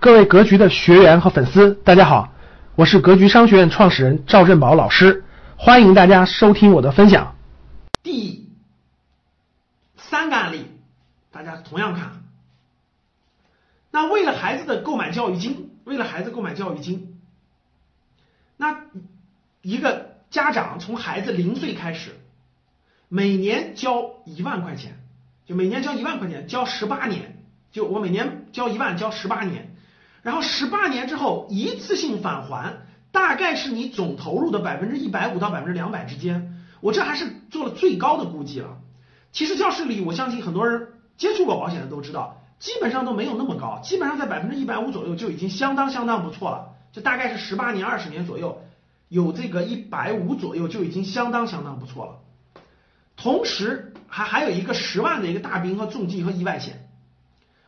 各位格局的学员和粉丝，大家好，我是格局商学院创始人赵振宝老师，欢迎大家收听我的分享。第三个案例，大家同样看。那为了孩子的购买教育金，为了孩子购买教育金，那一个家长从孩子零岁开始，每年交一万块钱，就每年交一万块钱，交十八年，就我每年交一万，交十八年。然后十八年之后一次性返还，大概是你总投入的百分之一百五到百分之两百之间。我这还是做了最高的估计了。其实教室里，我相信很多人接触过保险的都知道，基本上都没有那么高，基本上在百分之一百五左右就已经相当相当不错了。就大概是十八年、二十年左右，有这个一百五左右就已经相当相当不错了。同时还还有一个十万的一个大病和重疾和意外险。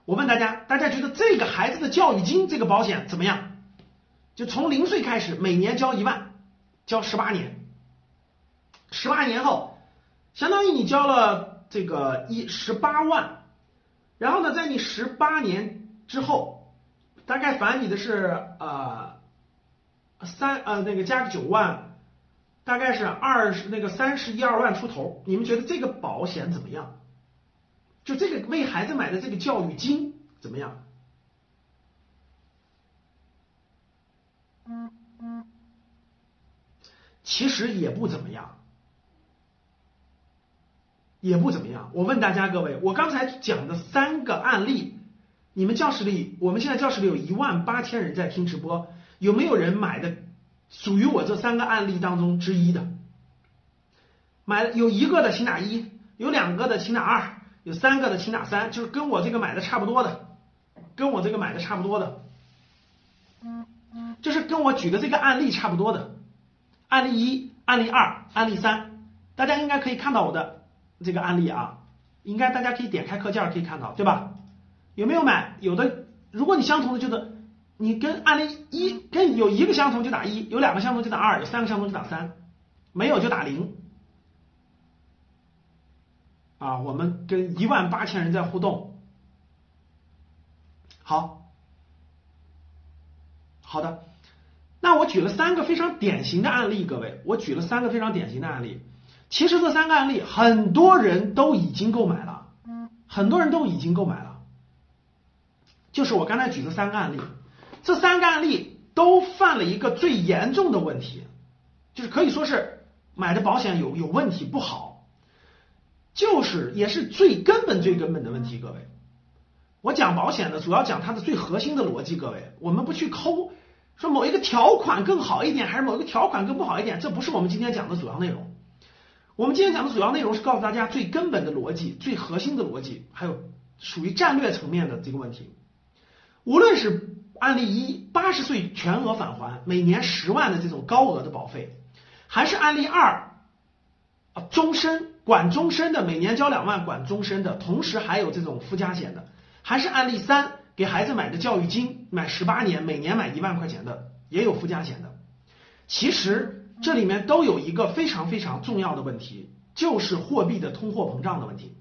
我问大家，大家觉得这个孩子的教育金这个保险怎么样？就从零岁开始，每年交一万，交十八年，十八年后，相当于你交了这个一十八万，然后呢，在你十八年之后，大概返你的是呃三呃那个加个九万，大概是二十那个三十一二万出头，你们觉得这个保险怎么样？就这个为孩子买的这个教育金怎么样？其实也不怎么样，也不怎么样。我问大家各位，我刚才讲的三个案例，你们教室里，我们现在教室里有一万八千人在听直播，有没有人买的属于我这三个案例当中之一的？买有一个的请打一，有两个的请打二。有三个的，请打三，就是跟我这个买的差不多的，跟我这个买的差不多的，就是跟我举的这个案例差不多的，案例一、案例二、案例三，大家应该可以看到我的这个案例啊，应该大家可以点开课件可以看到，对吧？有没有买？有的，如果你相同的，就是你跟案例一跟有一个相同就打一，有两个相同就打二，有三个相同就打三，没有就打零。啊，我们跟一万八千人在互动，好，好的，那我举了三个非常典型的案例，各位，我举了三个非常典型的案例。其实这三个案例很多人都已经购买了，很多人都已经购买了，就是我刚才举的三个案例，这三个案例都犯了一个最严重的问题，就是可以说是买的保险有有问题，不好。就是也是最根本最根本的问题，各位，我讲保险呢，主要讲它的最核心的逻辑，各位，我们不去抠，说某一个条款更好一点，还是某一个条款更不好一点，这不是我们今天讲的主要内容。我们今天讲的主要内容是告诉大家最根本的逻辑、最核心的逻辑，还有属于战略层面的这个问题。无论是案例一，八十岁全额返还，每年十万的这种高额的保费，还是案例二，啊，终身。管终身的，每年交两万，管终身的，同时还有这种附加险的，还是案例三，给孩子买的教育金，买十八年，每年买一万块钱的，也有附加险的。其实这里面都有一个非常非常重要的问题，就是货币的通货膨胀的问题。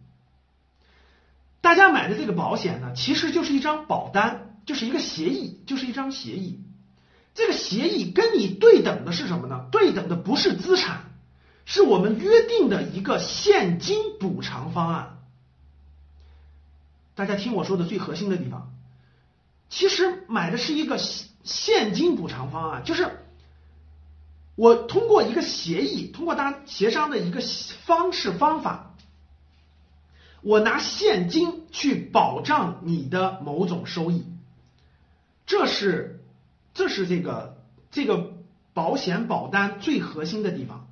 大家买的这个保险呢，其实就是一张保单，就是一个协议，就是一张协议。这个协议跟你对等的是什么呢？对等的不是资产。是我们约定的一个现金补偿方案。大家听我说的最核心的地方，其实买的是一个现金补偿方案，就是我通过一个协议，通过大家协商的一个方式方法，我拿现金去保障你的某种收益，这是这是这个这个保险保单最核心的地方。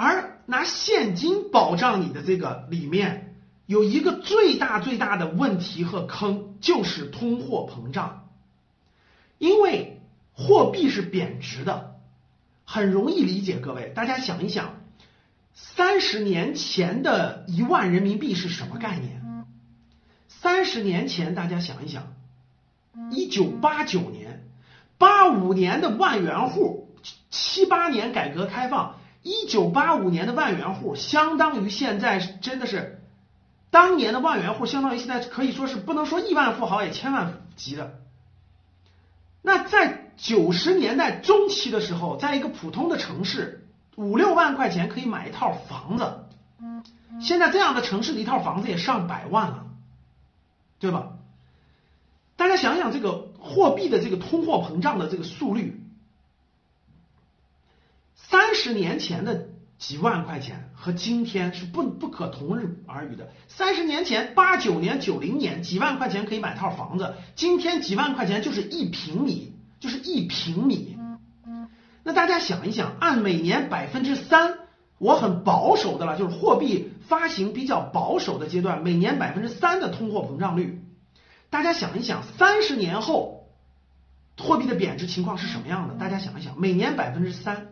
而拿现金保障你的这个里面有一个最大最大的问题和坑，就是通货膨胀。因为货币是贬值的，很容易理解。各位，大家想一想，三十年前的一万人民币是什么概念？三十年前，大家想一想，一九八九年、八五年的万元户，七八年改革开放。一九八五年的万元户，相当于现在真的是当年的万元户，相当于现在可以说是不能说亿万富豪，也千万级的，那在九十年代中期的时候，在一个普通的城市，五六万块钱可以买一套房子。现在这样的城市的一套房子也上百万了，对吧？大家想想这个货币的这个通货膨胀的这个速率，三十年前的几万块钱和今天是不不可同日而语的。三十年前八九年九零年几万块钱可以买套房子，今天几万块钱就是一平米，就是一平米。那大家想一想，按每年百分之三。我很保守的了，就是货币发行比较保守的阶段，每年百分之三的通货膨胀率。大家想一想，三十年后货币的贬值情况是什么样的？大家想一想，每年百分之三，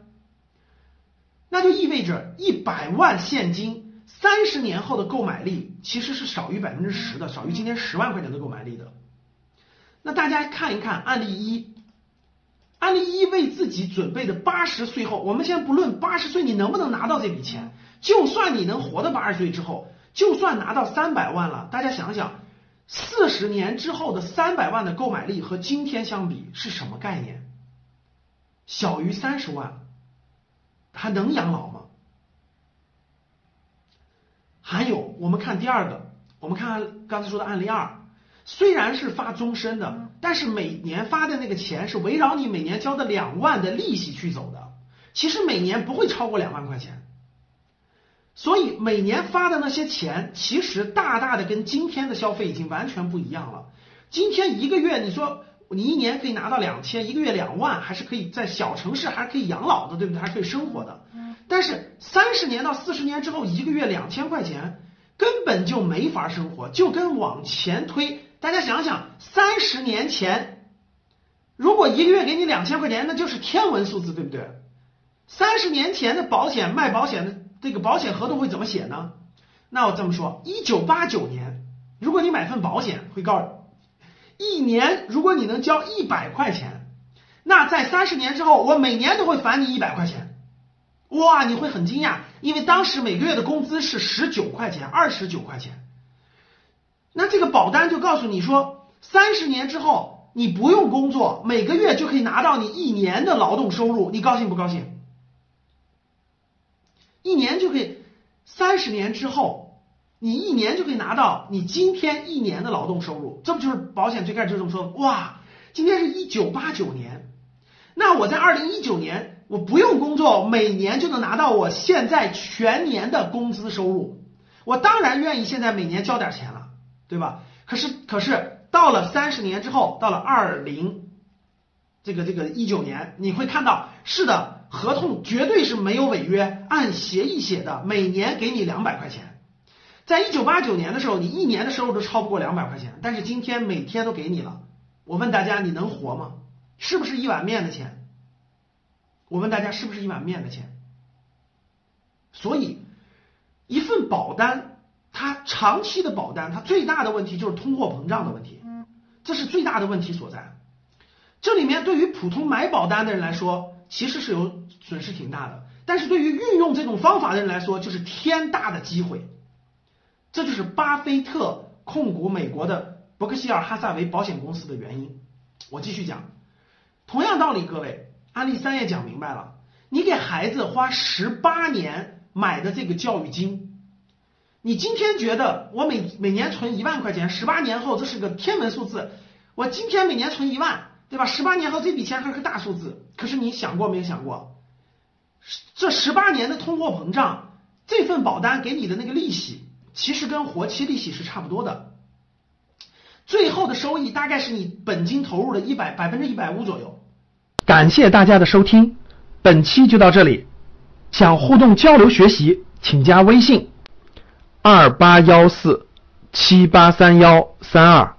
那就意味着一百万现金，三十年后的购买力其实是少于百分之十的，少于今天十万块钱的购买力的。那大家看一看案例一。案例一为自己准备的八十岁后，我们先不论八十岁你能不能拿到这笔钱，就算你能活到八十岁之后，就算拿到三百万了，大家想想，四十年之后的三百万的购买力和今天相比是什么概念？小于三十万，还能养老吗？还有，我们看第二个，我们看刚才说的案例二。虽然是发终身的，但是每年发的那个钱是围绕你每年交的两万的利息去走的，其实每年不会超过两万块钱，所以每年发的那些钱，其实大大的跟今天的消费已经完全不一样了。今天一个月，你说你一年可以拿到两千，一个月两万，还是可以在小城市还是可以养老的，对不对？还是可以生活的。但是三十年到四十年之后，一个月两千块钱根本就没法生活，就跟往前推。大家想想，三十年前，如果一个月给你两千块钱，那就是天文数字，对不对？三十年前的保险卖保险的这个保险合同会怎么写呢？那我这么说，一九八九年，如果你买份保险，会告诉一年如果你能交一百块钱，那在三十年之后，我每年都会返你一百块钱。哇，你会很惊讶，因为当时每个月的工资是十九块钱，二十九块钱。那这个保单就告诉你说，三十年之后你不用工作，每个月就可以拿到你一年的劳动收入，你高兴不高兴？一年就可以，三十年之后，你一年就可以拿到你今天一年的劳动收入，这不就是保险最开始就这么说？哇，今天是一九八九年，那我在二零一九年我不用工作，每年就能拿到我现在全年的工资收入，我当然愿意现在每年交点钱了。对吧？可是可是到了三十年之后，到了二零这个这个一九年，你会看到，是的，合同绝对是没有违约，按协议写的，每年给你两百块钱。在一九八九年的时候，你一年的收入都超不过两百块钱，但是今天每天都给你了。我问大家，你能活吗？是不是一碗面的钱？我问大家，是不是一碗面的钱？所以，一份保单。它长期的保单，它最大的问题就是通货膨胀的问题，这是最大的问题所在。这里面对于普通买保单的人来说，其实是有损失挺大的，但是对于运用这种方法的人来说，就是天大的机会。这就是巴菲特控股美国的伯克希尔哈萨维保险公司的原因。我继续讲，同样道理，各位，案例三也讲明白了，你给孩子花十八年买的这个教育金。你今天觉得我每每年存一万块钱，十八年后这是个天文数字。我今天每年存一万，对吧？十八年后这笔钱还是个大数字。可是你想过没有想过，这十八年的通货膨胀，这份保单给你的那个利息，其实跟活期利息是差不多的。最后的收益大概是你本金投入的一百百分之一百五左右。感谢大家的收听，本期就到这里。想互动交流学习，请加微信。二八幺四七八三幺三二，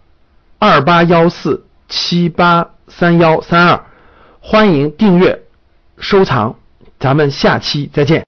二八幺四七八三幺三二，欢迎订阅收藏，咱们下期再见。